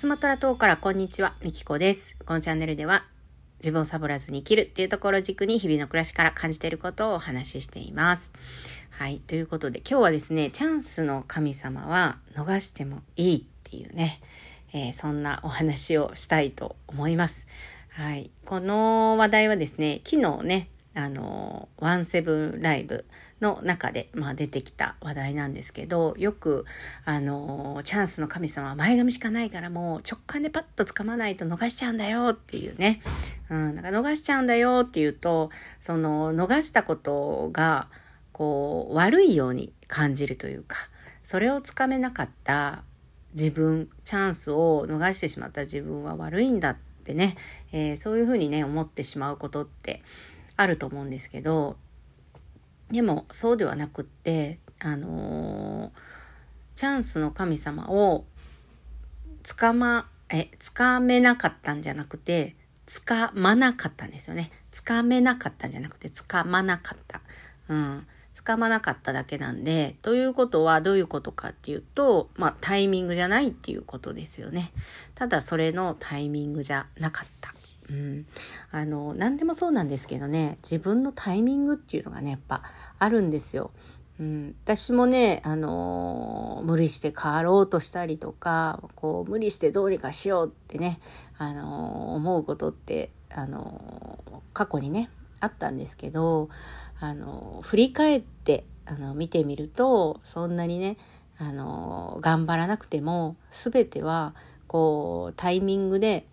スマトラ島からこんにちは、みきこです。このチャンネルでは自分をサボらずに生きるっていうところ軸に日々の暮らしから感じていることをお話ししています。はい。ということで今日はですね、チャンスの神様は逃してもいいっていうね、えーそんなお話をしたいと思います。はい。この話題はですね、昨日ね、あの、ワンセブンライブの中で、まあ、出てきた話題なんですけど、よく、あの、チャンスの神様は前髪しかないからもう直感でパッと掴まないと逃しちゃうんだよっていうね。うん、なんか逃しちゃうんだよっていうと、その、逃したことが、こう、悪いように感じるというか、それをつかめなかった自分、チャンスを逃してしまった自分は悪いんだってね、えーそういうふうにね、思ってしまうことってあると思うんですけど、でもそうではなくって、あのチャンスの神様をつかま、え、つかめなかったんじゃなくて、つかまなかったんですよね。つかめなかったんじゃなくて、つかまなかった。うん。つかまなかっただけなんで、ということはどういうことかっていうと、まあタイミングじゃないっていうことですよね。ただそれのタイミングじゃなかった。うん。あの、何でもそうなんですけどね、自分のタイミングっていうのがね、やっぱあるんですよ。うん、私もね、あのー無理して変わろうとしたりとかこう無理してどうにかしようってね、あのー思うことって、あのー過去にねあったんですけど、あの振り返ってあの見てみるとそんなにね、あの頑張らなくても全てはこうタイミングで、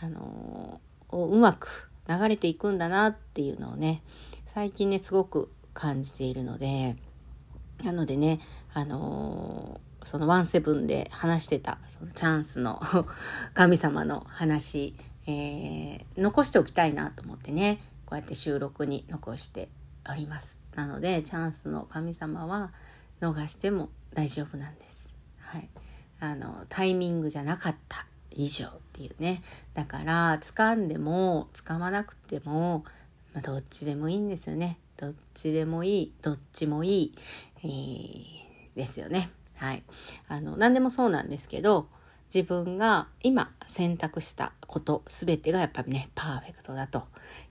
あのーうまく流れていくんだなっていうのをね最近ねすごく感じているので。なのでね、あのーそのワンセブンで話してた、そのチャンスの 神様の話、えー残しておきたいなと思ってね、こうやって収録に残しております。なので、チャンスの神様は逃しても大丈夫なんです。はい。あの、タイミングじゃなかった以上っていうね。だから、掴んでも、掴まなくても、まあ、どっちでもいいんですよね。どっちでもいい、どっちもいい、えーですよね。はい。あの、何でもそうなんですけど、自分が今選択したこと全てがやっぱりね、パーフェクトだと、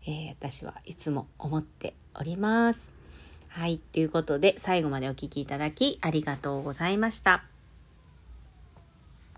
えー私はいつも思っております。はい。ということで、最後までお聞きいただきありがとうございました。